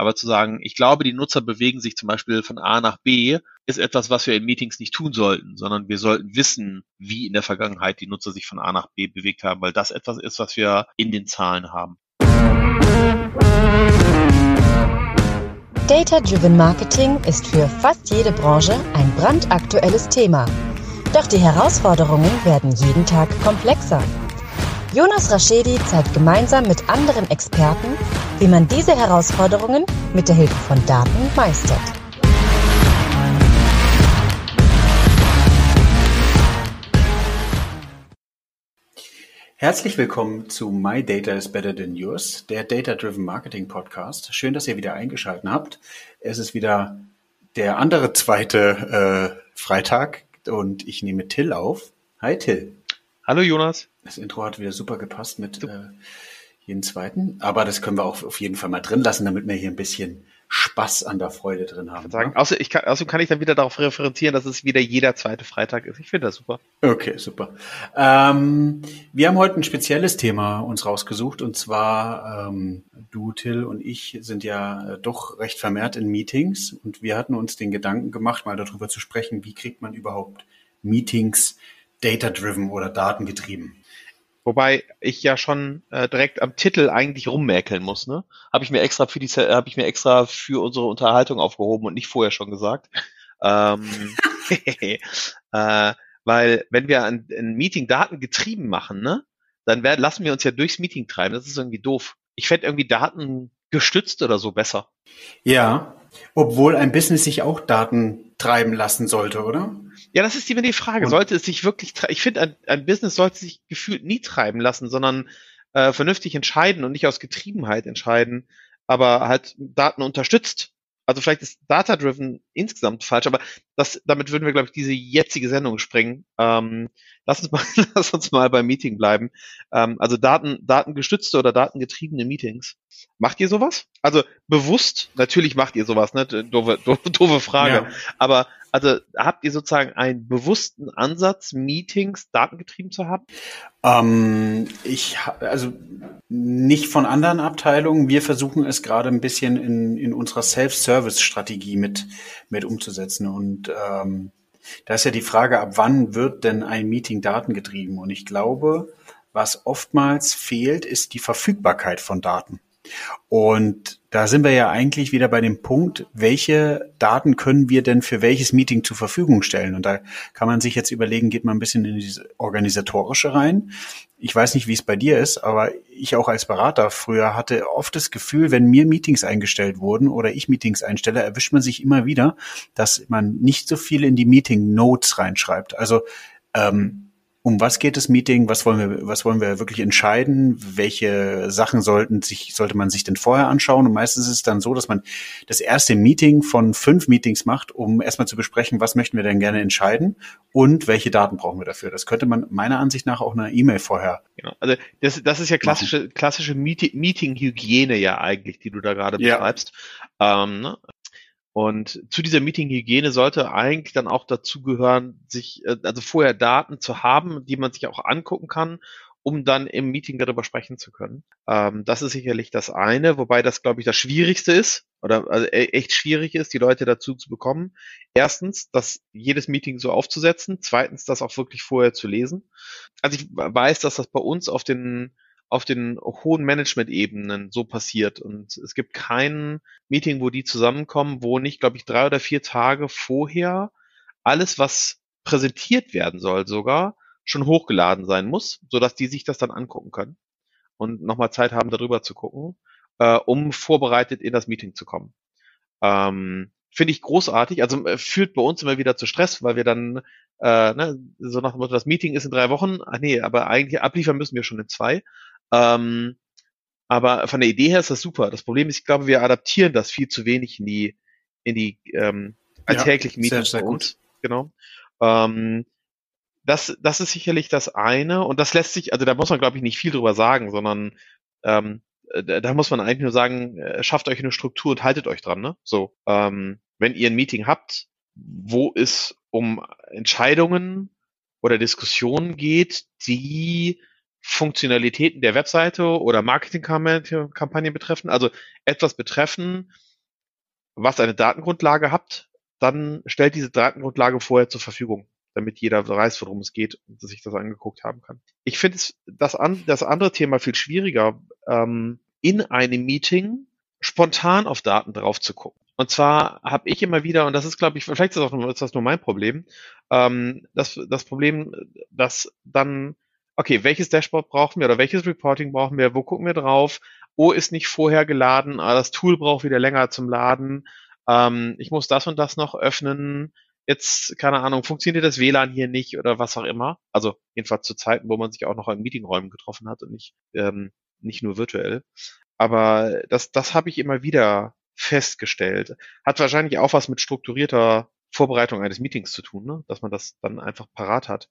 Aber zu sagen, ich glaube, die Nutzer bewegen sich zum Beispiel von A nach B, ist etwas, was wir in Meetings nicht tun sollten, sondern wir sollten wissen, wie in der Vergangenheit die Nutzer sich von A nach B bewegt haben, weil das etwas ist, was wir in den Zahlen haben. Data-Driven Marketing ist für fast jede Branche ein brandaktuelles Thema. Doch die Herausforderungen werden jeden Tag komplexer. Jonas Raschedi zeigt gemeinsam mit anderen Experten, wie man diese Herausforderungen mit der Hilfe von Daten meistert. Herzlich willkommen zu My Data is Better Than Yours, der Data Driven Marketing Podcast. Schön, dass ihr wieder eingeschaltet habt. Es ist wieder der andere zweite äh, Freitag und ich nehme Till auf. Hi Till. Hallo Jonas. Das Intro hat wieder super gepasst mit äh, jeden zweiten, aber das können wir auch auf jeden Fall mal drin lassen, damit wir hier ein bisschen Spaß an der Freude drin haben. Sagen, außer ich kann, außerdem kann ich dann wieder darauf referenzieren, dass es wieder jeder zweite Freitag ist. Ich finde das super. Okay, super. Ähm, wir haben heute ein spezielles Thema uns rausgesucht und zwar ähm, du, Till und ich sind ja äh, doch recht vermehrt in Meetings und wir hatten uns den Gedanken gemacht, mal darüber zu sprechen, wie kriegt man überhaupt Meetings data-driven oder datengetrieben. Wobei ich ja schon äh, direkt am Titel eigentlich rummäkeln muss, ne? Habe ich mir extra für die habe ich mir extra für unsere Unterhaltung aufgehoben und nicht vorher schon gesagt. Ähm, äh, weil wenn wir ein, ein Meeting Daten getrieben machen, ne, dann werden, lassen wir uns ja durchs Meeting treiben. Das ist irgendwie doof. Ich fände irgendwie Daten gestützt oder so besser. Ja, obwohl ein Business sich auch Daten treiben lassen sollte, oder? Ja, das ist immer die Frage. Sollte es sich wirklich, ich finde, ein, ein, Business sollte sich gefühlt nie treiben lassen, sondern äh, vernünftig entscheiden und nicht aus Getriebenheit entscheiden, aber halt Daten unterstützt. Also vielleicht ist Data-Driven insgesamt falsch, aber das, damit würden wir, glaube ich, diese jetzige Sendung springen. Ähm, lass, uns mal, lass uns mal beim Meeting bleiben. Ähm, also Daten, datengestützte oder datengetriebene Meetings. Macht ihr sowas? Also bewusst, natürlich macht ihr sowas, ne? Doofe, doofe, doofe Frage. Ja. Aber also habt ihr sozusagen einen bewussten Ansatz, Meetings datengetrieben zu haben? Ähm, ich also nicht von anderen Abteilungen. Wir versuchen es gerade ein bisschen in, in unserer Self-Service-Strategie mit mit umzusetzen und ähm, da ist ja die Frage, ab wann wird denn ein Meeting datengetrieben? Und ich glaube, was oftmals fehlt, ist die Verfügbarkeit von Daten. Und da sind wir ja eigentlich wieder bei dem Punkt, welche Daten können wir denn für welches Meeting zur Verfügung stellen? Und da kann man sich jetzt überlegen, geht man ein bisschen in diese organisatorische rein. Ich weiß nicht, wie es bei dir ist, aber ich auch als Berater früher hatte oft das Gefühl, wenn mir Meetings eingestellt wurden oder ich Meetings einstelle, erwischt man sich immer wieder, dass man nicht so viel in die Meeting Notes reinschreibt. Also ähm, um was geht das Meeting? Was wollen wir, was wollen wir wirklich entscheiden? Welche Sachen sollten sich, sollte man sich denn vorher anschauen? Und meistens ist es dann so, dass man das erste Meeting von fünf Meetings macht, um erstmal zu besprechen, was möchten wir denn gerne entscheiden und welche Daten brauchen wir dafür. Das könnte man meiner Ansicht nach auch eine E-Mail vorher. Genau. Also das, das ist ja klassische, klassische Meeting-Hygiene ja eigentlich, die du da gerade beschreibst. Ja. Ähm, ne? Und zu dieser Meeting-Hygiene sollte eigentlich dann auch dazu gehören, sich, äh, also vorher Daten zu haben, die man sich auch angucken kann, um dann im Meeting darüber sprechen zu können. Ähm, das ist sicherlich das eine, wobei das, glaube ich, das Schwierigste ist oder also e-, echt schwierig ist, die Leute dazu zu bekommen. Erstens, das jedes Meeting so aufzusetzen. Zweitens, das auch wirklich vorher zu lesen. Also ich weiß, dass das bei uns auf den auf den hohen Management-Ebenen so passiert. Und es gibt kein Meeting, wo die zusammenkommen, wo nicht, glaube ich, drei oder vier Tage vorher alles, was präsentiert werden soll, sogar schon hochgeladen sein muss, sodass die sich das dann angucken können und nochmal Zeit haben, darüber zu gucken, äh, um vorbereitet in das Meeting zu kommen. Ähm, Finde ich großartig. Also äh, führt bei uns immer wieder zu Stress, weil wir dann äh, ne, so nach dem Motto, das Meeting ist in drei Wochen. Ach nee, aber eigentlich abliefern müssen wir schon in zwei. Ähm, aber von der Idee her ist das super. Das Problem ist, ich glaube, wir adaptieren das viel zu wenig in die, in die ähm, alltäglichen ja, Meetings sehr, sehr gut. Genau. Ähm, das, das ist sicherlich das eine und das lässt sich, also da muss man, glaube ich, nicht viel drüber sagen, sondern ähm, da, da muss man eigentlich nur sagen, äh, schafft euch eine Struktur und haltet euch dran. Ne? So, ähm, wenn ihr ein Meeting habt, wo es um Entscheidungen oder Diskussionen geht, die Funktionalitäten der Webseite oder Marketingkampagne betreffen, also etwas betreffen, was eine Datengrundlage habt, dann stellt diese Datengrundlage vorher zur Verfügung, damit jeder weiß, worum es geht und sich das angeguckt haben kann. Ich finde das, an, das andere Thema viel schwieriger, ähm, in einem Meeting spontan auf Daten drauf zu gucken. Und zwar habe ich immer wieder, und das ist, glaube ich, vielleicht ist das, auch nur, ist das nur mein Problem, ähm, das, das Problem, dass dann, okay, welches Dashboard brauchen wir oder welches Reporting brauchen wir, wo gucken wir drauf, oh, ist nicht vorher geladen, ah, das Tool braucht wieder länger zum Laden, ähm, ich muss das und das noch öffnen, jetzt, keine Ahnung, funktioniert das WLAN hier nicht oder was auch immer. Also jedenfalls zu Zeiten, wo man sich auch noch in Meetingräumen getroffen hat und nicht, ähm, nicht nur virtuell. Aber das, das habe ich immer wieder festgestellt. Hat wahrscheinlich auch was mit strukturierter Vorbereitung eines Meetings zu tun, ne? dass man das dann einfach parat hat.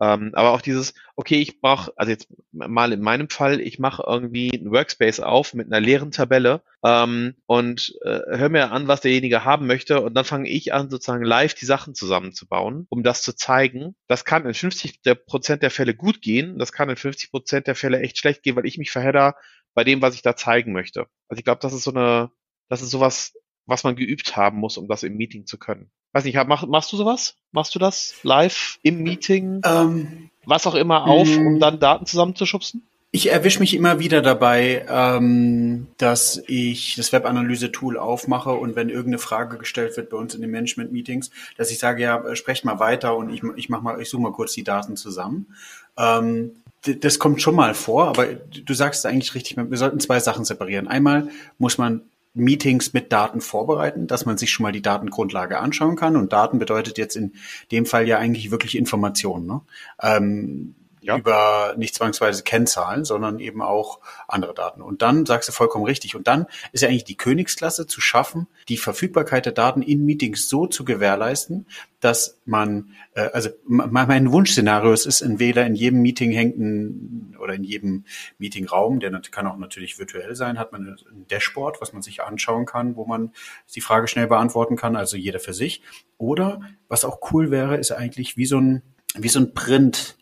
Ähm, aber auch dieses, okay, ich brauche, also jetzt mal in meinem Fall, ich mache irgendwie ein Workspace auf mit einer leeren Tabelle ähm, und äh, höre mir an, was derjenige haben möchte und dann fange ich an, sozusagen live die Sachen zusammenzubauen, um das zu zeigen. Das kann in 50 Prozent der Fälle gut gehen, das kann in 50 Prozent der Fälle echt schlecht gehen, weil ich mich verhedder bei dem, was ich da zeigen möchte. Also ich glaube, das ist so eine, das ist sowas, was man geübt haben muss, um das im Meeting zu können. Weiß nicht, mach, machst du sowas? Machst du das live im Meeting? Ähm, was auch immer auf, um mm. dann Daten zusammenzuschubsen? Ich erwische mich immer wieder dabei, ähm, dass ich das Webanalyse-Tool aufmache und wenn irgendeine Frage gestellt wird bei uns in den Management-Meetings, dass ich sage, ja, sprecht mal weiter und ich, ich mach mal, ich suche mal kurz die Daten zusammen. Ähm, das kommt schon mal vor, aber du sagst eigentlich richtig, wir sollten zwei Sachen separieren. Einmal muss man Meetings mit Daten vorbereiten, dass man sich schon mal die Datengrundlage anschauen kann. Und Daten bedeutet jetzt in dem Fall ja eigentlich wirklich Informationen. Ne? Ähm, ja. über nicht zwangsweise Kennzahlen, sondern eben auch andere Daten. Und dann sagst du vollkommen richtig. Und dann ist ja eigentlich die Königsklasse zu schaffen, die Verfügbarkeit der Daten in Meetings so zu gewährleisten, dass man, äh, also mein Wunschszenario ist ein Wähler in jedem Meeting hängt ein, oder in jedem Meetingraum, der kann auch natürlich virtuell sein, hat man ein Dashboard, was man sich anschauen kann, wo man die Frage schnell beantworten kann, also jeder für sich. Oder was auch cool wäre, ist eigentlich wie so ein wie so ein Print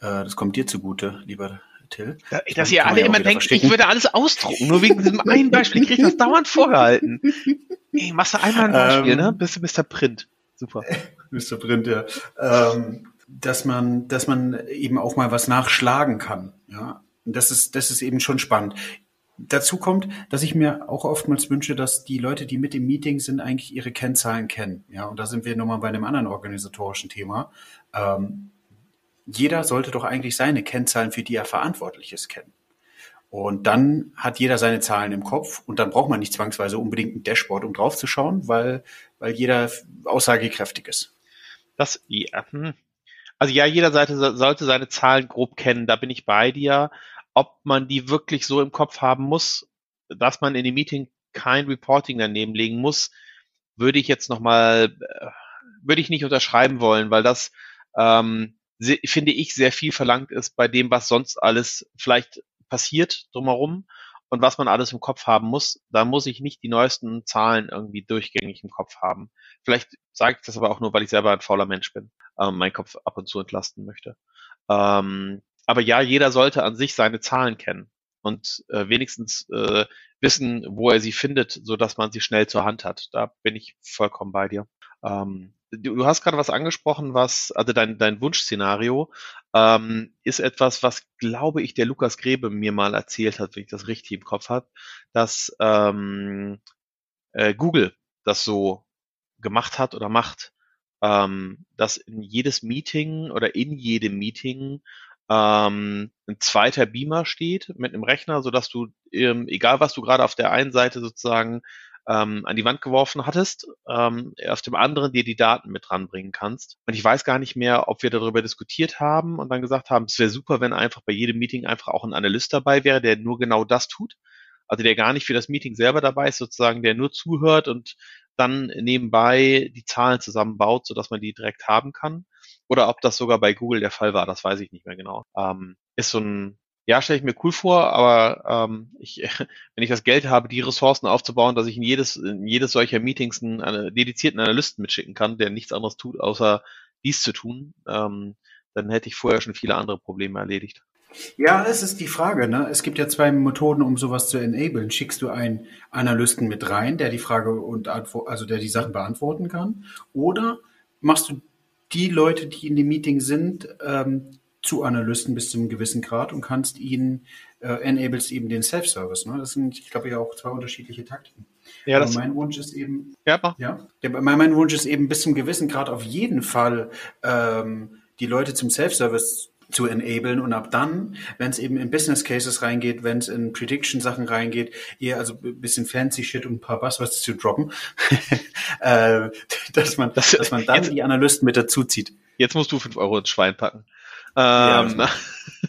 das kommt dir zugute, lieber Till. Ja, dass ihr alle immer denkt, ich würde alles ausdrucken, nur wegen diesem einen Beispiel. Ich kriege das dauernd vorgehalten. Ey, machst du einmal ein Beispiel, ähm, ne? Bist du Mr. Print. Super. Mr. Print, ja. Ähm, dass man, dass man eben auch mal was nachschlagen kann. Ja, und das ist, das ist eben schon spannend. Dazu kommt, dass ich mir auch oftmals wünsche, dass die Leute, die mit im Meeting sind, eigentlich ihre Kennzahlen kennen. Ja, und da sind wir nochmal bei einem anderen organisatorischen Thema. Ähm, jeder sollte doch eigentlich seine Kennzahlen, für die er verantwortlich ist, kennen. Und dann hat jeder seine Zahlen im Kopf und dann braucht man nicht zwangsweise unbedingt ein Dashboard, um draufzuschauen, weil, weil jeder aussagekräftig ist. Das, ja, hm. also ja, jeder Seite sollte seine Zahlen grob kennen, da bin ich bei dir. Ob man die wirklich so im Kopf haben muss, dass man in dem Meeting kein Reporting daneben legen muss, würde ich jetzt nochmal, äh, würde ich nicht unterschreiben wollen, weil das ähm, finde ich, sehr viel verlangt ist bei dem, was sonst alles vielleicht passiert drumherum und was man alles im Kopf haben muss. Da muss ich nicht die neuesten Zahlen irgendwie durchgängig im Kopf haben. Vielleicht sage ich das aber auch nur, weil ich selber ein fauler Mensch bin, ähm, meinen Kopf ab und zu entlasten möchte. Ähm, aber ja, jeder sollte an sich seine Zahlen kennen und äh, wenigstens äh, wissen, wo er sie findet, so dass man sie schnell zur Hand hat. Da bin ich vollkommen bei dir. Ähm, du, hast gerade was angesprochen, was, also dein, dein Wunschszenario ähm, ist etwas, was, glaube ich, der Lukas Grebe mir mal erzählt hat, wenn ich das richtig im Kopf habe, dass ähm, äh, Google das so gemacht hat oder macht, ähm, dass in jedes Meeting oder in jedem Meeting ähm, ein zweiter Beamer steht mit einem Rechner, so dass du, ähm, egal was du gerade auf der einen Seite sozusagen ähm, an die Wand geworfen hattest, ähm, auf dem anderen dir die Daten mit ranbringen kannst. Und ich weiß gar nicht mehr, ob wir darüber diskutiert haben und dann gesagt haben, es wäre super, wenn einfach bei jedem Meeting einfach auch ein Analyst dabei wäre, der nur genau das tut. Also der gar nicht für das Meeting selber dabei ist, sozusagen, der nur zuhört und dann nebenbei die Zahlen zusammenbaut, sodass man die direkt haben kann. Oder ob das sogar bei Google der Fall war, das weiß ich nicht mehr genau. Ähm, ist so ein ja, stelle ich mir cool vor, aber ähm, ich, wenn ich das Geld habe, die Ressourcen aufzubauen, dass ich in jedes, in jedes solcher Meetings einen, einen dedizierten Analysten mitschicken kann, der nichts anderes tut, außer dies zu tun, ähm, dann hätte ich vorher schon viele andere Probleme erledigt. Ja, es ist die Frage. Ne? Es gibt ja zwei Methoden, um sowas zu enablen. Schickst du einen Analysten mit rein, der die Frage und Antwort, also der die Sachen beantworten kann, oder machst du die Leute, die in dem Meeting sind, ähm, zu Analysten bis zu einem gewissen Grad und kannst ihnen äh, enables eben den Self-Service. Ne? Das sind, ich glaube, ja auch zwei unterschiedliche Taktiken. Ja, das mein Wunsch ist eben, ja, ja mein, mein Wunsch ist eben bis zum gewissen Grad auf jeden Fall ähm, die Leute zum Self-Service zu enablen und ab dann, wenn es eben in Business Cases reingeht, wenn es in Prediction Sachen reingeht, eher also ein bisschen fancy Shit und ein paar Buzzwords zu droppen, äh, dass man, das, dass man dann jetzt, die Analysten mit dazu zieht. Jetzt musst du fünf Euro ins Schwein packen. Ähm,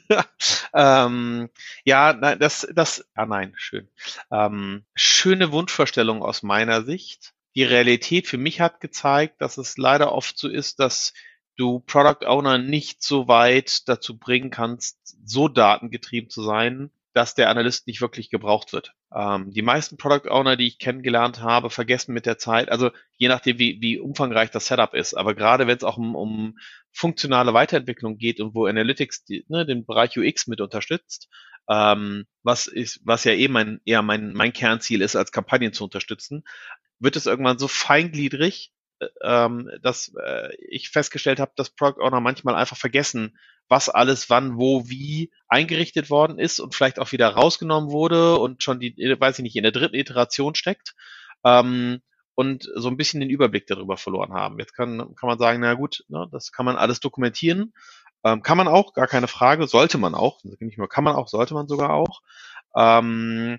ja, ähm, ja, nein, das, das, ah nein, schön. Ähm, schöne Wunschvorstellung aus meiner Sicht. Die Realität für mich hat gezeigt, dass es leider oft so ist, dass du Product Owner nicht so weit dazu bringen kannst, so datengetrieben zu sein, dass der Analyst nicht wirklich gebraucht wird. Ähm, die meisten Product Owner, die ich kennengelernt habe, vergessen mit der Zeit, also je nachdem, wie, wie umfangreich das Setup ist, aber gerade wenn es auch um, um funktionale Weiterentwicklung geht und wo Analytics die, ne, den Bereich UX mit unterstützt, ähm, was ist, was ja eh mein, eher mein, mein Kernziel ist, als Kampagnen zu unterstützen, wird es irgendwann so feingliedrig, ähm, dass äh, ich festgestellt habe, dass Product Owner manchmal einfach vergessen, was alles wann, wo, wie eingerichtet worden ist und vielleicht auch wieder rausgenommen wurde und schon die, weiß ich nicht, in der dritten Iteration steckt. Ähm, und so ein bisschen den Überblick darüber verloren haben. Jetzt kann, kann man sagen, na gut, ne, das kann man alles dokumentieren. Ähm, kann man auch, gar keine Frage, sollte man auch. Nicht nur kann man auch, sollte man sogar auch. Ähm,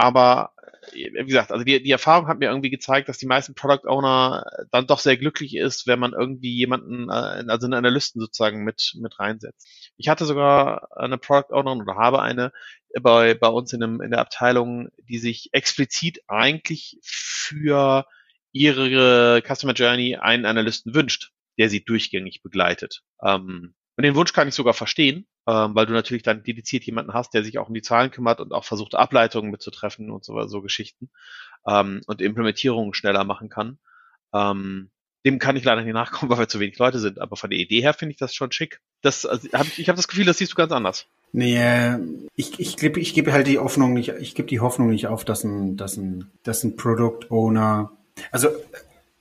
aber äh, wie gesagt, also die, die Erfahrung hat mir irgendwie gezeigt, dass die meisten Product Owner dann doch sehr glücklich ist, wenn man irgendwie jemanden, äh, also einen Analysten sozusagen mit, mit reinsetzt. Ich hatte sogar eine Product Ownerin oder habe eine bei, bei uns in, einem, in der Abteilung, die sich explizit eigentlich für ihre Customer Journey einen Analysten wünscht, der sie durchgängig begleitet. Ähm, und den Wunsch kann ich sogar verstehen, ähm, weil du natürlich dann dediziert jemanden hast, der sich auch um die Zahlen kümmert und auch versucht, Ableitungen mitzutreffen und so, so Geschichten ähm, und Implementierungen schneller machen kann. Ähm, dem kann ich leider nicht nachkommen, weil wir zu wenig Leute sind. Aber von der Idee her finde ich das schon schick. Das, also, hab ich ich habe das Gefühl, das siehst du ganz anders. Nee, äh, ich, ich, gebe ich gebe halt die Hoffnung nicht, ich gebe die Hoffnung nicht auf, dass ein, dass ein, dass ein Product Owner, also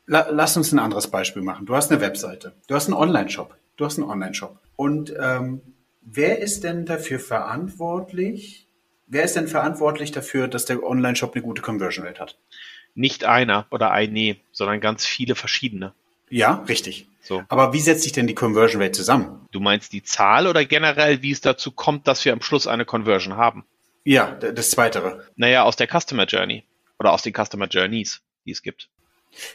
la, lass uns ein anderes Beispiel machen. Du hast eine Webseite, du hast einen Online-Shop, du hast einen Online-Shop und ähm, Wer ist denn dafür verantwortlich? Wer ist denn verantwortlich dafür, dass der Online-Shop eine gute Conversion Rate hat? Nicht einer oder eine, sondern ganz viele verschiedene. Ja, richtig. So. Aber wie setzt sich denn die Conversion Rate zusammen? Du meinst die Zahl oder generell, wie es dazu kommt, dass wir am Schluss eine Conversion haben? Ja, das Zweitere. Naja, aus der Customer Journey oder aus den Customer Journeys, die es gibt.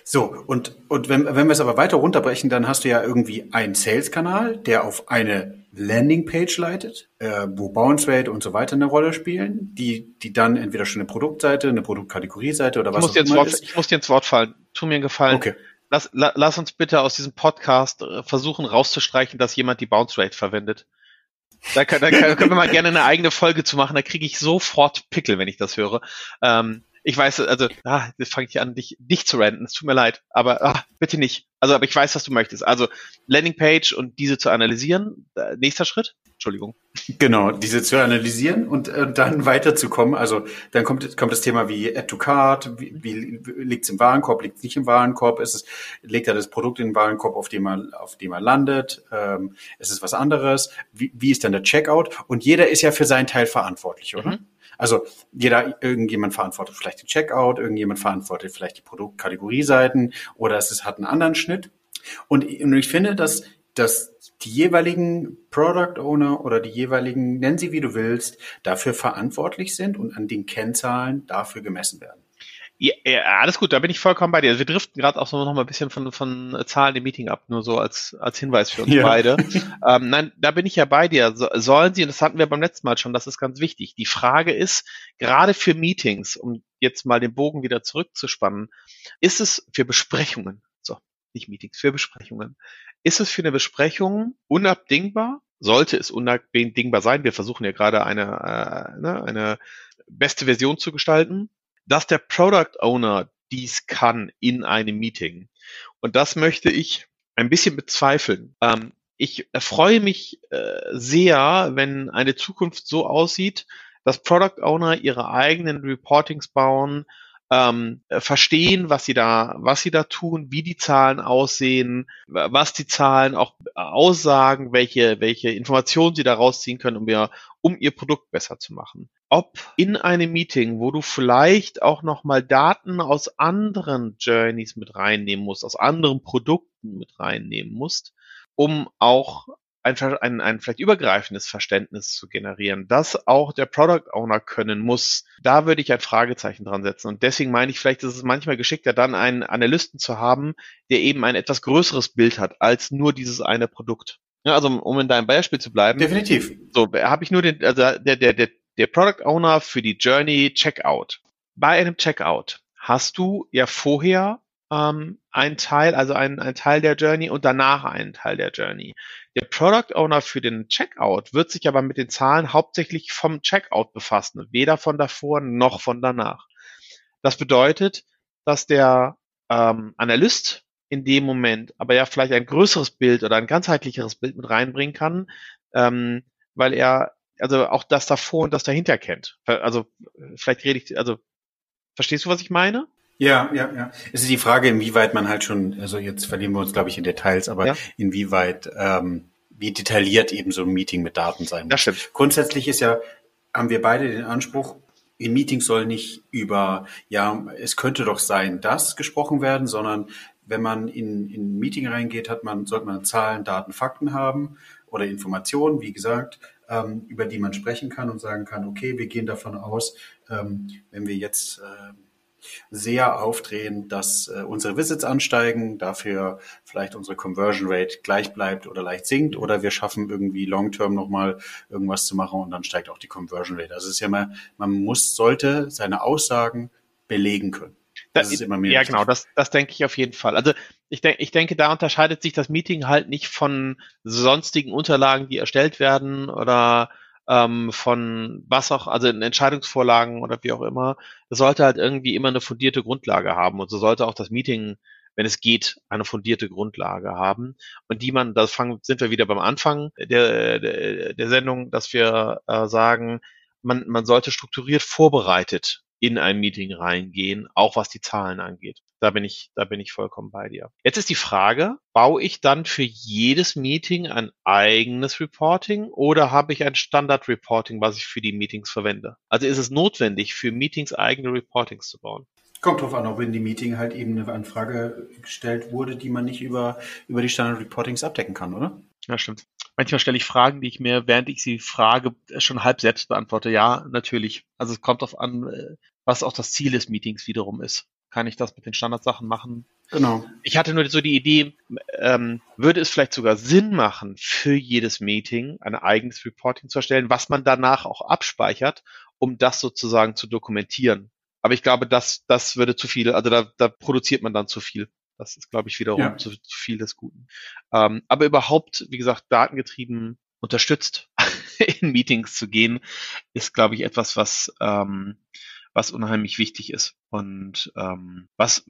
So, und, und wenn, wenn wir es aber weiter runterbrechen, dann hast du ja irgendwie einen Sales-Kanal, der auf eine Landingpage leitet, äh, wo Bounce Rate und so weiter eine Rolle spielen, die, die dann entweder schon eine Produktseite, eine Produktkategorieseite oder ich was muss auch immer Wort, ist. Ich muss dir ins Wort fallen. Tu mir einen Gefallen. Okay. Lass, la, lass uns bitte aus diesem Podcast äh, versuchen rauszustreichen, dass jemand die Bounce Rate verwendet. Da, kann, da, können wir mal gerne eine eigene Folge zu machen. Da kriege ich sofort Pickel, wenn ich das höre. Ähm, ich weiß, also, ah, jetzt fange ich an, dich, dich zu renten. Es tut mir leid, aber ah, bitte nicht. Also, aber ich weiß, was du möchtest. Also, Landingpage und diese zu analysieren. Nächster Schritt. Entschuldigung. Genau, diese zu analysieren und äh, dann weiterzukommen. Also dann kommt, kommt das Thema wie Add to Card, wie, wie liegt es im Warenkorb, liegt es nicht im Warenkorb, ist es, legt er das Produkt in den Warenkorb, auf dem er, auf dem er landet, ähm, ist es was anderes, wie, wie ist dann der Checkout? Und jeder ist ja für seinen Teil verantwortlich, oder? Mhm. Also jeder, irgendjemand verantwortet vielleicht den Checkout, irgendjemand verantwortet vielleicht die Produktkategorieseiten oder es ist, hat einen anderen Schnitt. Und, und ich finde, dass, dass die jeweiligen Product Owner oder die jeweiligen, nennen sie wie du willst, dafür verantwortlich sind und an den Kennzahlen dafür gemessen werden. Ja, ja, alles gut, da bin ich vollkommen bei dir. Also wir driften gerade auch so noch mal ein bisschen von, von Zahlen im Meeting ab, nur so als, als Hinweis für uns ja. beide. ähm, nein, da bin ich ja bei dir. So, sollen sie, und das hatten wir beim letzten Mal schon, das ist ganz wichtig. Die Frage ist, gerade für Meetings, um jetzt mal den Bogen wieder zurückzuspannen, ist es für Besprechungen, so, nicht Meetings, für Besprechungen, ist es für eine Besprechung unabdingbar? Sollte es unabdingbar sein? Wir versuchen ja gerade eine, äh, ne, eine beste Version zu gestalten dass der Product Owner dies kann in einem Meeting. Und das möchte ich ein bisschen bezweifeln. Ähm, ich freue mich äh, sehr, wenn eine Zukunft so aussieht, dass Product Owner ihre eigenen Reportings bauen, ähm, verstehen, was sie da, was sie da tun, wie die Zahlen aussehen, was die Zahlen auch aussagen, welche, welche Informationen sie da rausziehen können, um ihr, um ihr Produkt besser zu machen. Ob in einem Meeting, wo du vielleicht auch nochmal Daten aus anderen Journeys mit reinnehmen musst, aus anderen Produkten mit reinnehmen musst, um auch ein, ein, ein vielleicht übergreifendes Verständnis zu generieren, das auch der Product Owner können muss, da würde ich ein Fragezeichen dran setzen. Und deswegen meine ich, vielleicht ist es manchmal geschickter, dann einen Analysten zu haben, der eben ein etwas größeres Bild hat als nur dieses eine Produkt. Ja, also um in deinem Beispiel zu bleiben. Definitiv. So, habe ich nur den, also der, der, der, der Product Owner für die Journey Checkout. Bei einem Checkout hast du ja vorher ähm, ein Teil, also ein, ein Teil der Journey und danach einen Teil der Journey. Der Product Owner für den Checkout wird sich aber mit den Zahlen hauptsächlich vom Checkout befassen, weder von davor noch von danach. Das bedeutet, dass der ähm, Analyst in dem Moment aber ja vielleicht ein größeres Bild oder ein ganzheitlicheres Bild mit reinbringen kann, ähm, weil er also auch das davor und das dahinter kennt. Also vielleicht rede ich, also verstehst du, was ich meine? Ja, ja, ja. Es ist die Frage, inwieweit man halt schon, also jetzt verlieren wir uns, glaube ich, in Details, aber ja. inwieweit, ähm, wie detailliert eben so ein Meeting mit Daten sein muss. Das stimmt. Grundsätzlich ist ja, haben wir beide den Anspruch, in Meetings soll nicht über, ja, es könnte doch sein, dass gesprochen werden, sondern wenn man in, in ein Meeting reingeht, hat man, sollte man Zahlen, Daten, Fakten haben oder Informationen, wie gesagt, ähm, über die man sprechen kann und sagen kann, okay, wir gehen davon aus, ähm, wenn wir jetzt äh, sehr aufdrehen, dass äh, unsere Visits ansteigen, dafür vielleicht unsere Conversion Rate gleich bleibt oder leicht sinkt oder wir schaffen irgendwie long-term nochmal irgendwas zu machen und dann steigt auch die Conversion Rate. Also es ist ja mal, man muss, sollte seine Aussagen belegen können. Das, ist immer mehr. Ja, genau, das, das denke ich auf jeden Fall. Also ich, denke, ich denke, da unterscheidet sich das Meeting halt nicht von sonstigen Unterlagen, die erstellt werden oder ähm, von was auch, also in Entscheidungsvorlagen oder wie auch immer, es sollte halt irgendwie immer eine fundierte Grundlage haben und so sollte auch das Meeting, wenn es geht, eine fundierte Grundlage haben und die man, da fangen, sind wir wieder beim Anfang der, der, der Sendung, dass wir äh, sagen, man, man sollte strukturiert vorbereitet in ein Meeting reingehen, auch was die Zahlen angeht. Da bin ich, da bin ich vollkommen bei dir. Jetzt ist die Frage, baue ich dann für jedes Meeting ein eigenes Reporting oder habe ich ein Standard Reporting, was ich für die Meetings verwende? Also ist es notwendig, für Meetings eigene Reportings zu bauen? Kommt drauf an, ob in die Meeting halt eben eine Anfrage gestellt wurde, die man nicht über, über die Standard Reportings abdecken kann, oder? Ja, stimmt. Manchmal stelle ich Fragen, die ich mir, während ich sie frage, schon halb selbst beantworte. Ja, natürlich. Also es kommt darauf an, äh, was auch das Ziel des Meetings wiederum ist. Kann ich das mit den Standardsachen machen? Genau. Ich hatte nur so die Idee, ähm, würde es vielleicht sogar Sinn machen, für jedes Meeting ein eigenes Reporting zu erstellen, was man danach auch abspeichert, um das sozusagen zu dokumentieren. Aber ich glaube, das, das würde zu viel, also da, da produziert man dann zu viel. Das ist, glaube ich, wiederum ja. zu, zu, viel des Guten. Ähm, aber überhaupt, wie gesagt, datengetrieben unterstützt in Meetings zu gehen, ist, glaube ich, etwas, was ähm, was unheimlich wichtig ist. Und ähm, was,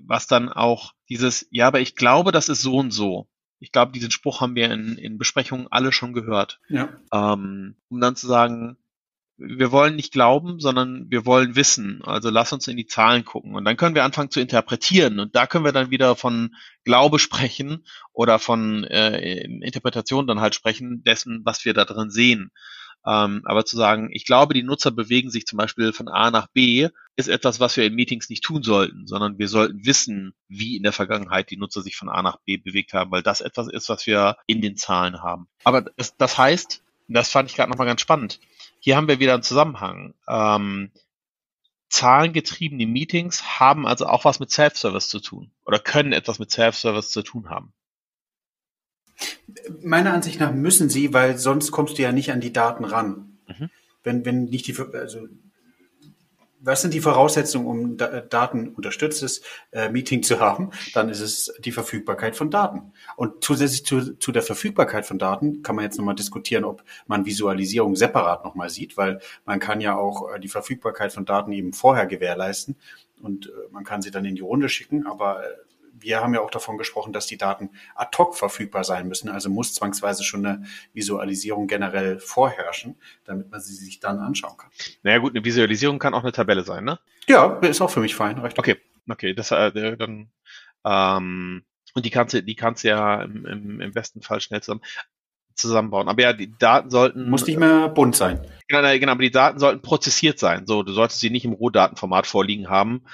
was dann auch dieses, ja, aber ich glaube, das ist so und so. Ich glaube, diesen Spruch haben wir in, in Besprechungen alle schon gehört. Ja. Ähm, um dann zu sagen, wir wollen nicht glauben, sondern wir wollen wissen. Also lass uns in die Zahlen gucken. Und dann können wir anfangen zu interpretieren. Und da können wir dann wieder von Glaube sprechen oder von äh, Interpretation dann halt sprechen dessen, was wir da drin sehen. Ähm, aber zu sagen, ich glaube, die Nutzer bewegen sich zum Beispiel von A nach B, ist etwas, was wir in Meetings nicht tun sollten, sondern wir sollten wissen, wie in der Vergangenheit die Nutzer sich von A nach B bewegt haben, weil das etwas ist, was wir in den Zahlen haben. Aber das, das heißt, das fand ich gerade nochmal ganz spannend, hier haben wir wieder einen Zusammenhang. Ähm, zahlengetriebene Meetings haben also auch was mit Self-Service zu tun oder können etwas mit Self-Service zu tun haben. Meiner Ansicht nach müssen sie, weil sonst kommst du ja nicht an die Daten ran. Mhm. Wenn, wenn nicht die, also, was sind die Voraussetzungen, um Daten unterstütztes äh, Meeting zu haben? Dann ist es die Verfügbarkeit von Daten. Und zusätzlich zu, zu der Verfügbarkeit von Daten kann man jetzt nochmal diskutieren, ob man Visualisierung separat nochmal sieht, weil man kann ja auch äh, die Verfügbarkeit von Daten eben vorher gewährleisten und äh, man kann sie dann in die Runde schicken, aber wir haben ja auch davon gesprochen, dass die Daten ad hoc verfügbar sein müssen. Also muss zwangsweise schon eine Visualisierung generell vorherrschen, damit man sie sich dann anschauen kann. Naja gut, eine Visualisierung kann auch eine Tabelle sein, ne? Ja, ist auch für mich fein. Recht. Okay, okay, das äh, dann ähm, und die kannst du, die kannst du ja im, im, im besten Fall schnell zusammen zusammenbauen. Aber ja, die Daten sollten. Muss nicht mehr bunt sein. Genau, genau, aber die Daten sollten prozessiert sein. So, du solltest sie nicht im Rohdatenformat vorliegen haben,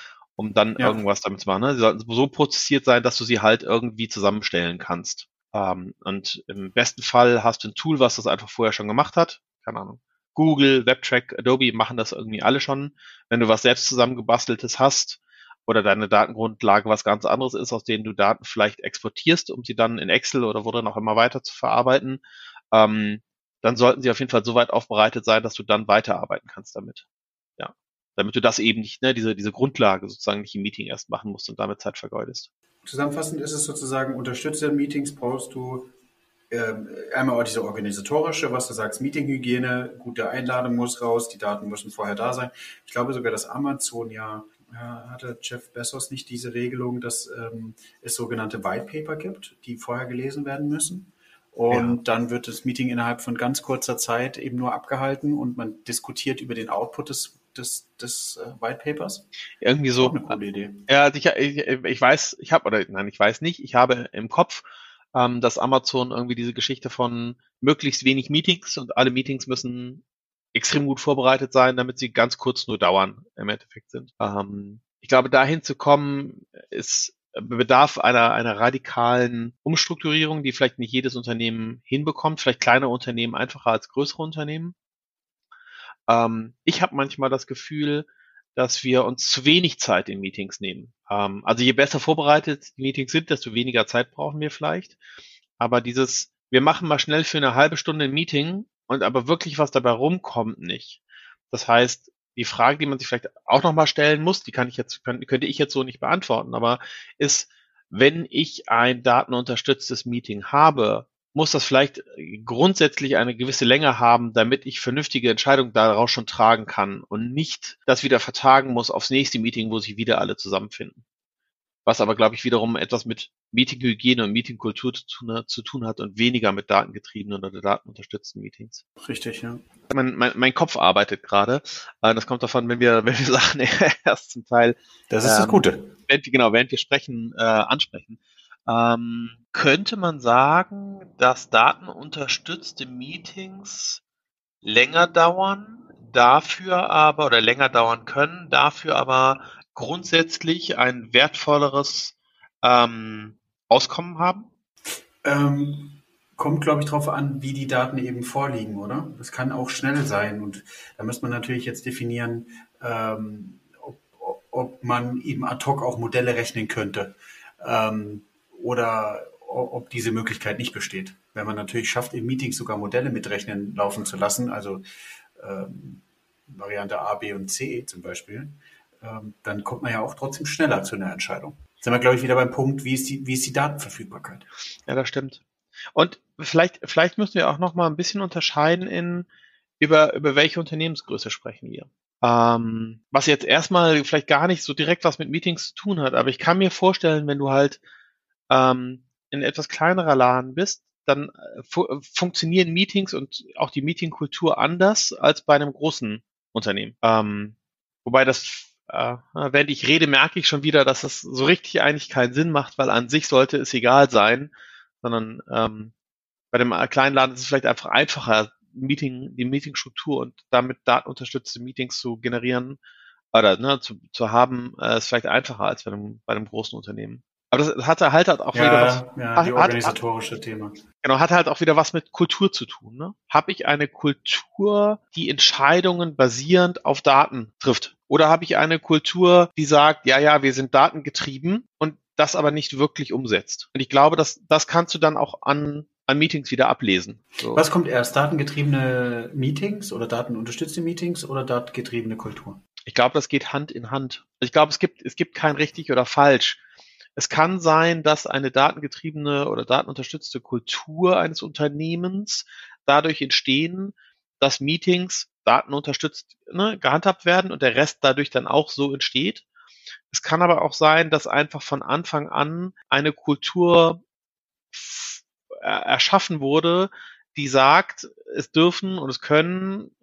um dann ja. irgendwas damit zu machen. Ne? Sie sollten so prozessiert sein, dass du sie halt irgendwie zusammenstellen kannst. Ähm, und im besten Fall hast du ein Tool, was das einfach vorher schon gemacht hat. Keine Ahnung. Google, WebTrack, Adobe machen das irgendwie alle schon. Wenn du was selbst zusammengebasteltes hast, oder deine Datengrundlage was ganz anderes ist, aus denen du Daten vielleicht exportierst, um sie dann in Excel oder wo dann auch immer weiter zu verarbeiten, ähm, dann sollten sie auf jeden Fall so weit aufbereitet sein, dass du dann weiterarbeiten kannst damit. Ja. Damit du das eben nicht, ne, diese, diese Grundlage sozusagen nicht im Meeting erst machen musst und damit Zeit vergeudest. Zusammenfassend ist es sozusagen, unterstütze Meetings brauchst du ähm, einmal auch diese organisatorische, was du sagst, Meetinghygiene, gute Einladung muss raus, die Daten müssen vorher da sein. Ich glaube sogar, dass Amazon ja hatte Jeff Bezos nicht diese Regelung, dass ähm, es sogenannte White Paper gibt, die vorher gelesen werden müssen. Und ja. dann wird das Meeting innerhalb von ganz kurzer Zeit eben nur abgehalten und man diskutiert über den Output des, des, des äh, White Papers. Irgendwie so. Eine coole Idee. Ja, also ich, ich, ich weiß, ich habe, oder nein, ich weiß nicht, ich habe im Kopf, ähm, dass Amazon irgendwie diese Geschichte von möglichst wenig Meetings und alle Meetings müssen extrem gut vorbereitet sein, damit sie ganz kurz nur dauern im Endeffekt sind. Ähm, ich glaube, dahin zu kommen, ist bedarf einer, einer radikalen Umstrukturierung, die vielleicht nicht jedes Unternehmen hinbekommt, vielleicht kleine Unternehmen einfacher als größere Unternehmen. Ähm, ich habe manchmal das Gefühl, dass wir uns zu wenig Zeit in Meetings nehmen. Ähm, also je besser vorbereitet die Meetings sind, desto weniger Zeit brauchen wir vielleicht. Aber dieses, wir machen mal schnell für eine halbe Stunde ein Meeting und aber wirklich was dabei rumkommt nicht. Das heißt, die Frage, die man sich vielleicht auch nochmal stellen muss, die kann ich jetzt, könnte ich jetzt so nicht beantworten, aber ist, wenn ich ein datenunterstütztes Meeting habe, muss das vielleicht grundsätzlich eine gewisse Länge haben, damit ich vernünftige Entscheidungen daraus schon tragen kann und nicht das wieder vertagen muss aufs nächste Meeting, wo sich wieder alle zusammenfinden was aber, glaube ich, wiederum etwas mit Meetinghygiene und Meetingkultur zu tun, zu tun hat und weniger mit datengetriebenen oder datenunterstützten Meetings. Richtig, ja. Mein, mein, mein Kopf arbeitet gerade. Äh, das kommt davon, wenn wir, wenn wir Sachen erst zum Teil. Das ist ähm, das Gute. Während, genau, während wir sprechen, äh, ansprechen. Ähm, könnte man sagen, dass datenunterstützte Meetings länger dauern, dafür aber oder länger dauern können, dafür aber grundsätzlich ein wertvolleres ähm, Auskommen haben? Ähm, kommt, glaube ich, darauf an, wie die Daten eben vorliegen, oder? Das kann auch schnell sein. Und da muss man natürlich jetzt definieren, ähm, ob, ob, man eben ad hoc auch Modelle rechnen könnte. Ähm, oder ob diese Möglichkeit nicht besteht. Wenn man natürlich schafft, in Meetings sogar Modelle mitrechnen laufen zu lassen, also ähm, Variante A, B und C zum Beispiel, ähm, dann kommt man ja auch trotzdem schneller zu einer Entscheidung. Jetzt sind wir, glaube ich, wieder beim Punkt, wie ist die, wie ist die Datenverfügbarkeit? Ja, das stimmt. Und vielleicht, vielleicht müssen wir auch noch mal ein bisschen unterscheiden in, über, über welche Unternehmensgröße sprechen wir. Ähm, was jetzt erstmal vielleicht gar nicht so direkt was mit Meetings zu tun hat, aber ich kann mir vorstellen, wenn du halt ähm, in etwas kleinerer Laden bist, dann äh, fu funktionieren Meetings und auch die Meetingkultur anders als bei einem großen Unternehmen. Ähm, wobei das äh, während ich rede, merke ich schon wieder, dass das so richtig eigentlich keinen Sinn macht, weil an sich sollte es egal sein, sondern ähm, bei dem kleinen Laden ist es vielleicht einfach einfacher, Meeting, die Meetingstruktur und damit datenunterstützte Meetings zu generieren oder ne, zu, zu haben, äh, ist vielleicht einfacher als bei einem, bei einem großen Unternehmen. Aber das hat halt, halt auch ja, wieder was. Ja, die organisatorische hat, Thema. Genau, hat halt auch wieder was mit Kultur zu tun. Ne? Habe ich eine Kultur, die Entscheidungen basierend auf Daten trifft? Oder habe ich eine Kultur, die sagt, ja, ja, wir sind datengetrieben und das aber nicht wirklich umsetzt? Und ich glaube, dass das kannst du dann auch an an Meetings wieder ablesen. So. Was kommt erst? Datengetriebene Meetings oder datenunterstützte Meetings oder datengetriebene Kultur? Ich glaube, das geht Hand in Hand. Also ich glaube, es gibt, es gibt kein richtig oder falsch. Es kann sein, dass eine datengetriebene oder datenunterstützte Kultur eines Unternehmens dadurch entstehen, dass Meetings datenunterstützt ne, gehandhabt werden und der Rest dadurch dann auch so entsteht. Es kann aber auch sein, dass einfach von Anfang an eine Kultur erschaffen wurde, die sagt, es dürfen und es können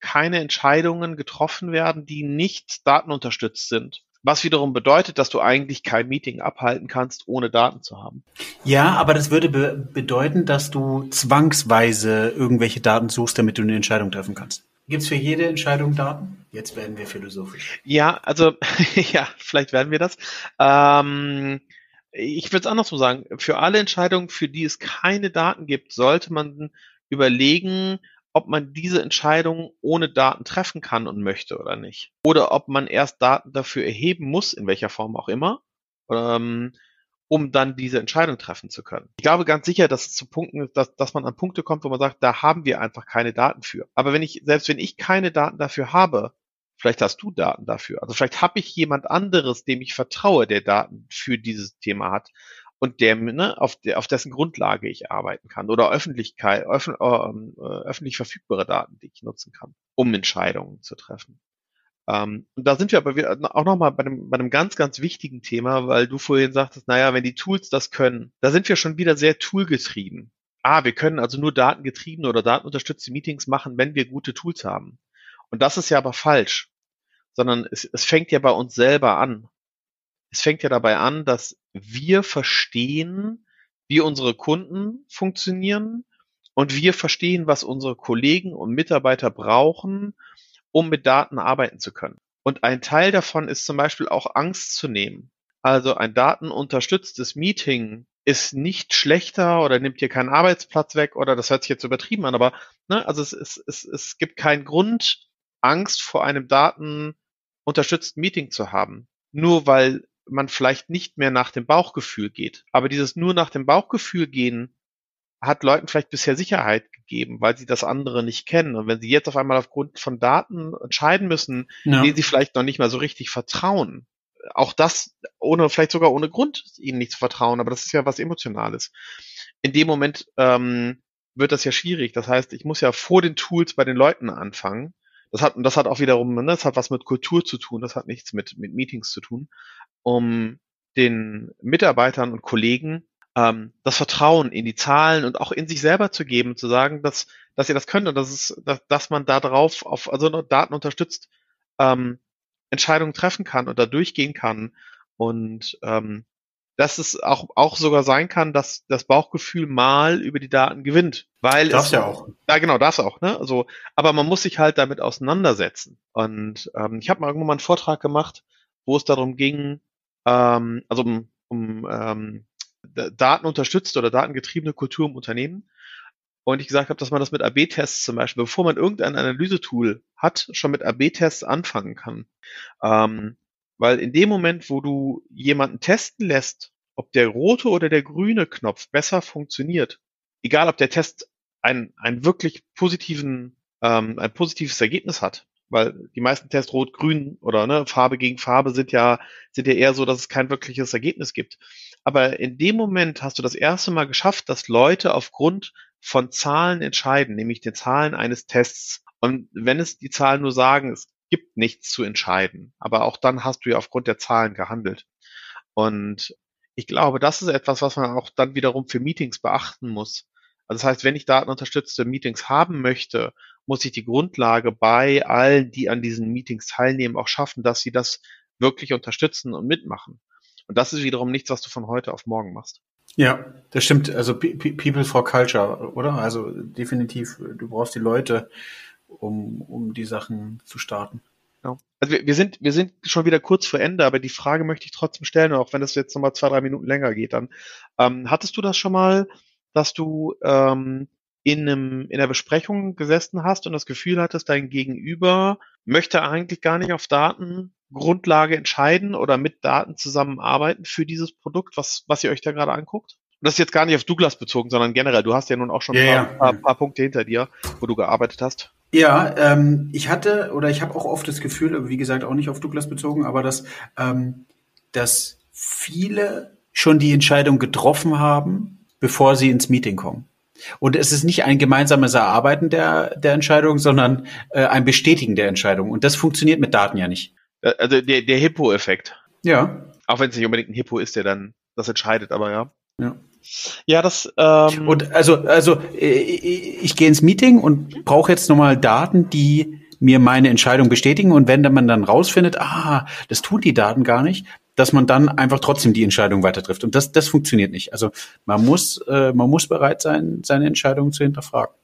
keine Entscheidungen getroffen werden, die nicht datenunterstützt sind. Was wiederum bedeutet, dass du eigentlich kein Meeting abhalten kannst, ohne Daten zu haben. Ja, aber das würde be bedeuten, dass du zwangsweise irgendwelche Daten suchst, damit du eine Entscheidung treffen kannst. Gibt es für jede Entscheidung Daten? Jetzt werden wir philosophisch. Ja, also ja, vielleicht werden wir das. Ähm, ich würde es andersrum sagen. Für alle Entscheidungen, für die es keine Daten gibt, sollte man überlegen, ob man diese Entscheidung ohne Daten treffen kann und möchte oder nicht. Oder ob man erst Daten dafür erheben muss, in welcher Form auch immer, ähm, um dann diese Entscheidung treffen zu können. Ich glaube ganz sicher, dass es zu Punkten, dass, dass man an Punkte kommt, wo man sagt, da haben wir einfach keine Daten für. Aber wenn ich, selbst wenn ich keine Daten dafür habe, vielleicht hast du Daten dafür. Also vielleicht habe ich jemand anderes, dem ich vertraue, der Daten für dieses Thema hat und der, ne, auf, der, auf dessen Grundlage ich arbeiten kann oder Öffentlichkeit, öff, ähm, äh, öffentlich verfügbare Daten, die ich nutzen kann, um Entscheidungen zu treffen. Ähm, und da sind wir aber auch nochmal bei einem, bei einem ganz, ganz wichtigen Thema, weil du vorhin sagtest, naja, wenn die Tools das können, da sind wir schon wieder sehr toolgetrieben. Ah, wir können also nur datengetriebene oder datenunterstützte Meetings machen, wenn wir gute Tools haben. Und das ist ja aber falsch, sondern es, es fängt ja bei uns selber an. Es fängt ja dabei an, dass wir verstehen, wie unsere Kunden funktionieren und wir verstehen, was unsere Kollegen und Mitarbeiter brauchen, um mit Daten arbeiten zu können. Und ein Teil davon ist zum Beispiel auch Angst zu nehmen. Also ein datenunterstütztes Meeting ist nicht schlechter oder nimmt dir keinen Arbeitsplatz weg oder das hört sich jetzt übertrieben an, aber ne, also es, es, es, es gibt keinen Grund, Angst vor einem datenunterstützten Meeting zu haben. Nur weil man vielleicht nicht mehr nach dem Bauchgefühl geht. Aber dieses nur nach dem Bauchgefühl gehen hat Leuten vielleicht bisher Sicherheit gegeben, weil sie das andere nicht kennen. Und wenn sie jetzt auf einmal aufgrund von Daten entscheiden müssen, ja. denen sie vielleicht noch nicht mal so richtig vertrauen, auch das ohne, vielleicht sogar ohne Grund, ihnen nicht zu vertrauen, aber das ist ja was Emotionales. In dem Moment ähm, wird das ja schwierig. Das heißt, ich muss ja vor den Tools bei den Leuten anfangen. Das hat, das hat auch wiederum, ne, das hat was mit Kultur zu tun, das hat nichts mit, mit Meetings zu tun um den Mitarbeitern und Kollegen ähm, das Vertrauen in die Zahlen und auch in sich selber zu geben, zu sagen, dass, dass ihr das könnt und dass, es, dass, dass man da drauf auf also Daten unterstützt ähm, Entscheidungen treffen kann und da durchgehen kann und ähm, dass es auch, auch sogar sein kann, dass das Bauchgefühl mal über die Daten gewinnt. Weil darf ja auch. Ja, genau, das auch. Ne? Also, aber man muss sich halt damit auseinandersetzen. Und ähm, ich habe mal irgendwann mal einen Vortrag gemacht, wo es darum ging, ähm, also um, um ähm, datenunterstützte oder datengetriebene Kultur im Unternehmen. Und ich gesagt habe, dass man das mit AB-Tests zum Beispiel, bevor man irgendein Analysetool hat, schon mit AB-Tests anfangen kann. Ähm, weil in dem Moment, wo du jemanden testen lässt, ob der rote oder der grüne Knopf besser funktioniert, egal ob der Test ein, ein wirklich positiven, ähm, ein positives Ergebnis hat, weil die meisten Tests rot-grün oder ne, Farbe gegen Farbe sind ja, sind ja eher so, dass es kein wirkliches Ergebnis gibt. Aber in dem Moment hast du das erste Mal geschafft, dass Leute aufgrund von Zahlen entscheiden, nämlich den Zahlen eines Tests. Und wenn es die Zahlen nur sagen, es gibt nichts zu entscheiden, aber auch dann hast du ja aufgrund der Zahlen gehandelt. Und ich glaube, das ist etwas, was man auch dann wiederum für Meetings beachten muss. Also das heißt, wenn ich datenunterstützte Meetings haben möchte muss ich die Grundlage bei allen, die an diesen Meetings teilnehmen, auch schaffen, dass sie das wirklich unterstützen und mitmachen. Und das ist wiederum nichts, was du von heute auf morgen machst. Ja, das stimmt. Also People for Culture, oder? Also definitiv, du brauchst die Leute, um, um die Sachen zu starten. Genau. Also wir, wir, sind, wir sind schon wieder kurz vor Ende, aber die Frage möchte ich trotzdem stellen, auch wenn es jetzt nochmal zwei, drei Minuten länger geht dann. Ähm, hattest du das schon mal, dass du ähm, in, einem, in einer Besprechung gesessen hast und das Gefühl hattest, dein Gegenüber möchte eigentlich gar nicht auf Datengrundlage entscheiden oder mit Daten zusammenarbeiten für dieses Produkt, was, was ihr euch da gerade anguckt? Und das ist jetzt gar nicht auf Douglas bezogen, sondern generell. Du hast ja nun auch schon ja, ein paar, ja. paar, paar, Punkte hinter dir, wo du gearbeitet hast. Ja, ähm, ich hatte oder ich habe auch oft das Gefühl, wie gesagt, auch nicht auf Douglas bezogen, aber dass, ähm, dass viele schon die Entscheidung getroffen haben, bevor sie ins Meeting kommen. Und es ist nicht ein gemeinsames Erarbeiten der, der Entscheidung, sondern äh, ein Bestätigen der Entscheidung. Und das funktioniert mit Daten ja nicht. Äh, also der, der Hippo-Effekt. Ja. Auch wenn es nicht unbedingt ein Hippo ist, der dann das entscheidet, aber ja. Ja. Ja, das. Ähm und also, also äh, ich gehe ins Meeting und brauche jetzt nochmal Daten, die mir meine Entscheidung bestätigen. Und wenn man dann rausfindet, ah, das tun die Daten gar nicht, dass man dann einfach trotzdem die Entscheidung weiter trifft. Und das, das funktioniert nicht. Also man muss, äh, man muss bereit sein, seine Entscheidung zu hinterfragen.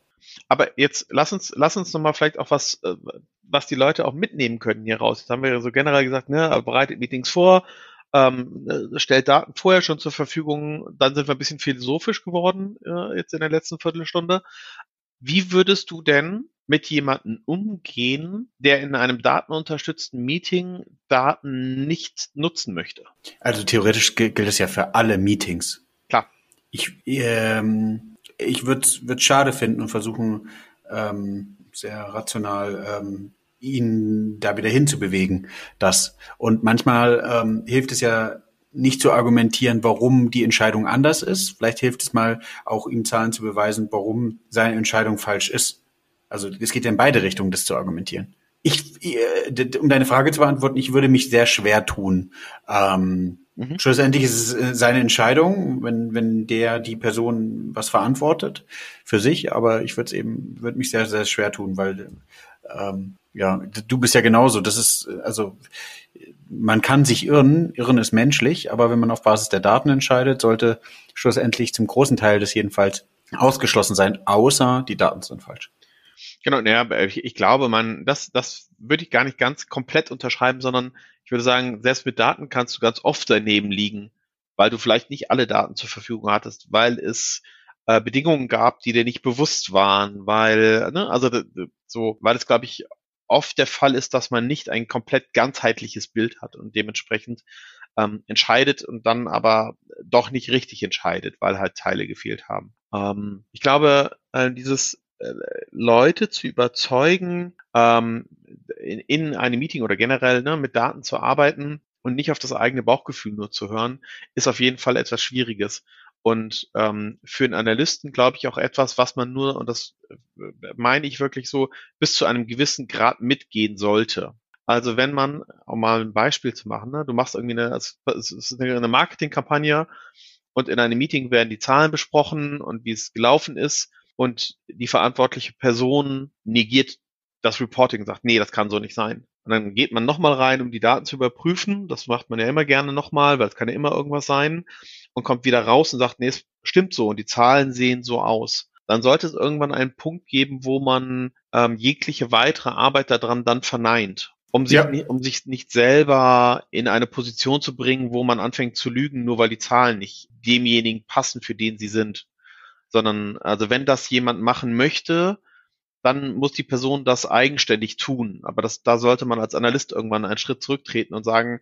Aber jetzt lass uns, lass uns nochmal vielleicht auch was, äh, was die Leute auch mitnehmen können hier raus. Jetzt haben wir ja so generell gesagt, ne, bereitet Meetings vor, ähm, äh, stellt Daten vorher schon zur Verfügung. Dann sind wir ein bisschen philosophisch geworden äh, jetzt in der letzten Viertelstunde. Wie würdest du denn mit jemandem umgehen, der in einem datenunterstützten Meeting Daten nicht nutzen möchte? Also theoretisch gilt es ja für alle Meetings. Klar. Ich, ähm, ich würde es schade finden und versuchen, ähm, sehr rational ähm, ihn da wieder hinzubewegen. Das. Und manchmal ähm, hilft es ja nicht zu argumentieren, warum die Entscheidung anders ist. Vielleicht hilft es mal auch ihm Zahlen zu beweisen, warum seine Entscheidung falsch ist. Also es geht ja in beide Richtungen, das zu argumentieren. Ich, äh, um deine Frage zu beantworten, ich würde mich sehr schwer tun. Ähm, mhm. Schlussendlich ist es äh, seine Entscheidung, wenn, wenn der die Person was verantwortet für sich, aber ich würde es eben, würde mich sehr, sehr schwer tun, weil ähm, ja, du bist ja genauso. Das ist, also man kann sich irren, irren ist menschlich, aber wenn man auf Basis der Daten entscheidet, sollte schlussendlich zum großen Teil des jedenfalls ausgeschlossen sein, außer die Daten sind falsch. Genau, naja, ich, ich glaube, man, das, das würde ich gar nicht ganz komplett unterschreiben, sondern ich würde sagen, selbst mit Daten kannst du ganz oft daneben liegen, weil du vielleicht nicht alle Daten zur Verfügung hattest, weil es äh, Bedingungen gab, die dir nicht bewusst waren, weil, ne, also so, weil es, glaube ich, oft der Fall ist, dass man nicht ein komplett ganzheitliches Bild hat und dementsprechend ähm, entscheidet und dann aber doch nicht richtig entscheidet, weil halt Teile gefehlt haben. Ähm, ich glaube, äh, dieses Leute zu überzeugen, ähm, in, in einem Meeting oder generell ne, mit Daten zu arbeiten und nicht auf das eigene Bauchgefühl nur zu hören, ist auf jeden Fall etwas Schwieriges. Und ähm, für einen Analysten glaube ich auch etwas, was man nur, und das äh, meine ich wirklich so, bis zu einem gewissen Grad mitgehen sollte. Also wenn man, um mal ein Beispiel zu machen, ne, du machst irgendwie eine, eine Marketingkampagne und in einem Meeting werden die Zahlen besprochen und wie es gelaufen ist und die verantwortliche Person negiert das Reporting und sagt, nee, das kann so nicht sein. Und dann geht man nochmal rein, um die Daten zu überprüfen. Das macht man ja immer gerne nochmal, weil es kann ja immer irgendwas sein. Und kommt wieder raus und sagt, nee, es stimmt so und die Zahlen sehen so aus. Dann sollte es irgendwann einen Punkt geben, wo man ähm, jegliche weitere Arbeit daran dann verneint. Um sich, ja. nicht, um sich nicht selber in eine Position zu bringen, wo man anfängt zu lügen, nur weil die Zahlen nicht demjenigen passen, für den sie sind. Sondern, also wenn das jemand machen möchte, dann muss die Person das eigenständig tun. Aber das, da sollte man als Analyst irgendwann einen Schritt zurücktreten und sagen,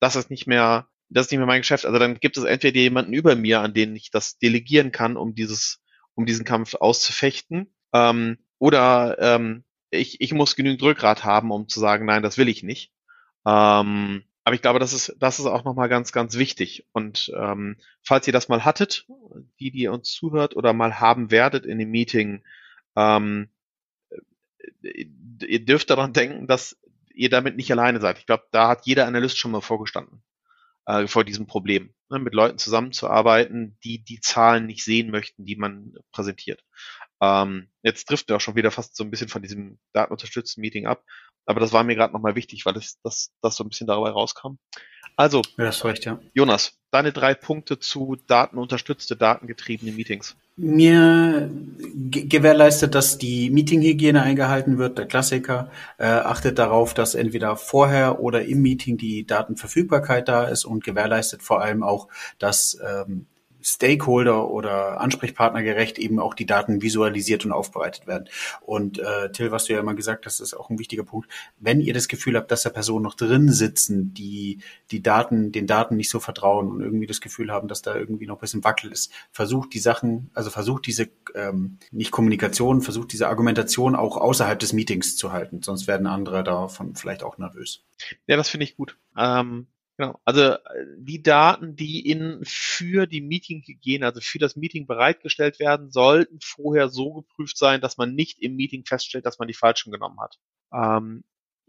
das ist nicht mehr, das ist nicht mehr mein Geschäft. Also dann gibt es entweder jemanden über mir, an den ich das delegieren kann, um dieses, um diesen Kampf auszufechten, ähm, oder ähm, ich, ich muss genügend Rückgrat haben, um zu sagen, nein, das will ich nicht. Ähm, aber ich glaube, das ist, das ist auch nochmal ganz, ganz wichtig. Und ähm, falls ihr das mal hattet, die, die uns zuhört oder mal haben werdet in dem Meeting, ähm, ihr dürft daran denken, dass ihr damit nicht alleine seid. Ich glaube, da hat jeder Analyst schon mal vorgestanden äh, vor diesem Problem, ne, mit Leuten zusammenzuarbeiten, die die Zahlen nicht sehen möchten, die man präsentiert. Ähm, jetzt trifft er auch schon wieder fast so ein bisschen von diesem datenunterstützten Meeting ab, aber das war mir gerade nochmal wichtig, weil das, das, das so ein bisschen dabei rauskam. Also, ja, das recht, ja. Jonas, deine drei Punkte zu datenunterstützte, datengetriebene Meetings. Mir gewährleistet, dass die Meetinghygiene eingehalten wird, der Klassiker. Äh, achtet darauf, dass entweder vorher oder im Meeting die Datenverfügbarkeit da ist und gewährleistet vor allem auch, dass ähm, Stakeholder oder Ansprechpartnergerecht eben auch die Daten visualisiert und aufbereitet werden. Und äh, Till, was du ja immer gesagt hast, ist auch ein wichtiger Punkt. Wenn ihr das Gefühl habt, dass da Personen noch drin sitzen, die die Daten, den Daten nicht so vertrauen und irgendwie das Gefühl haben, dass da irgendwie noch ein bisschen Wackel ist, versucht die Sachen, also versucht diese ähm, nicht Kommunikation, versucht diese Argumentation auch außerhalb des Meetings zu halten. Sonst werden andere davon vielleicht auch nervös. Ja, das finde ich gut. Ähm Genau. Also äh, die Daten, die in für die Meeting-Hygiene, also für das Meeting bereitgestellt werden, sollten vorher so geprüft sein, dass man nicht im Meeting feststellt, dass man die falschen genommen hat. Ähm,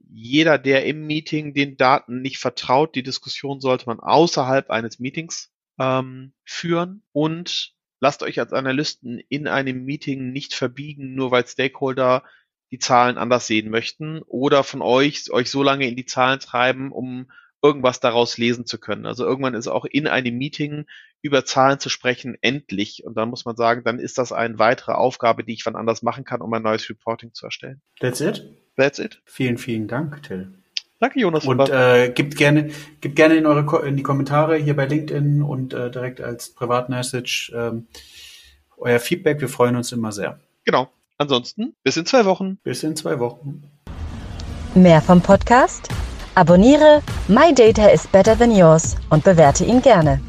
jeder, der im Meeting den Daten nicht vertraut, die Diskussion sollte man außerhalb eines Meetings ähm, führen und lasst euch als Analysten in einem Meeting nicht verbiegen, nur weil Stakeholder die Zahlen anders sehen möchten oder von euch euch so lange in die Zahlen treiben, um irgendwas daraus lesen zu können. Also irgendwann ist auch in einem Meeting über Zahlen zu sprechen endlich. Und dann muss man sagen, dann ist das eine weitere Aufgabe, die ich wann anders machen kann, um ein neues Reporting zu erstellen. That's it? That's it. Vielen, vielen Dank, Till. Danke, Jonas. Und äh, gibt gerne, gibt gerne in eure in die Kommentare hier bei LinkedIn und äh, direkt als Privatmessage ähm, euer Feedback. Wir freuen uns immer sehr. Genau. Ansonsten bis in zwei Wochen. Bis in zwei Wochen. Mehr vom Podcast? Abonniere My Data is Better Than Yours und bewerte ihn gerne.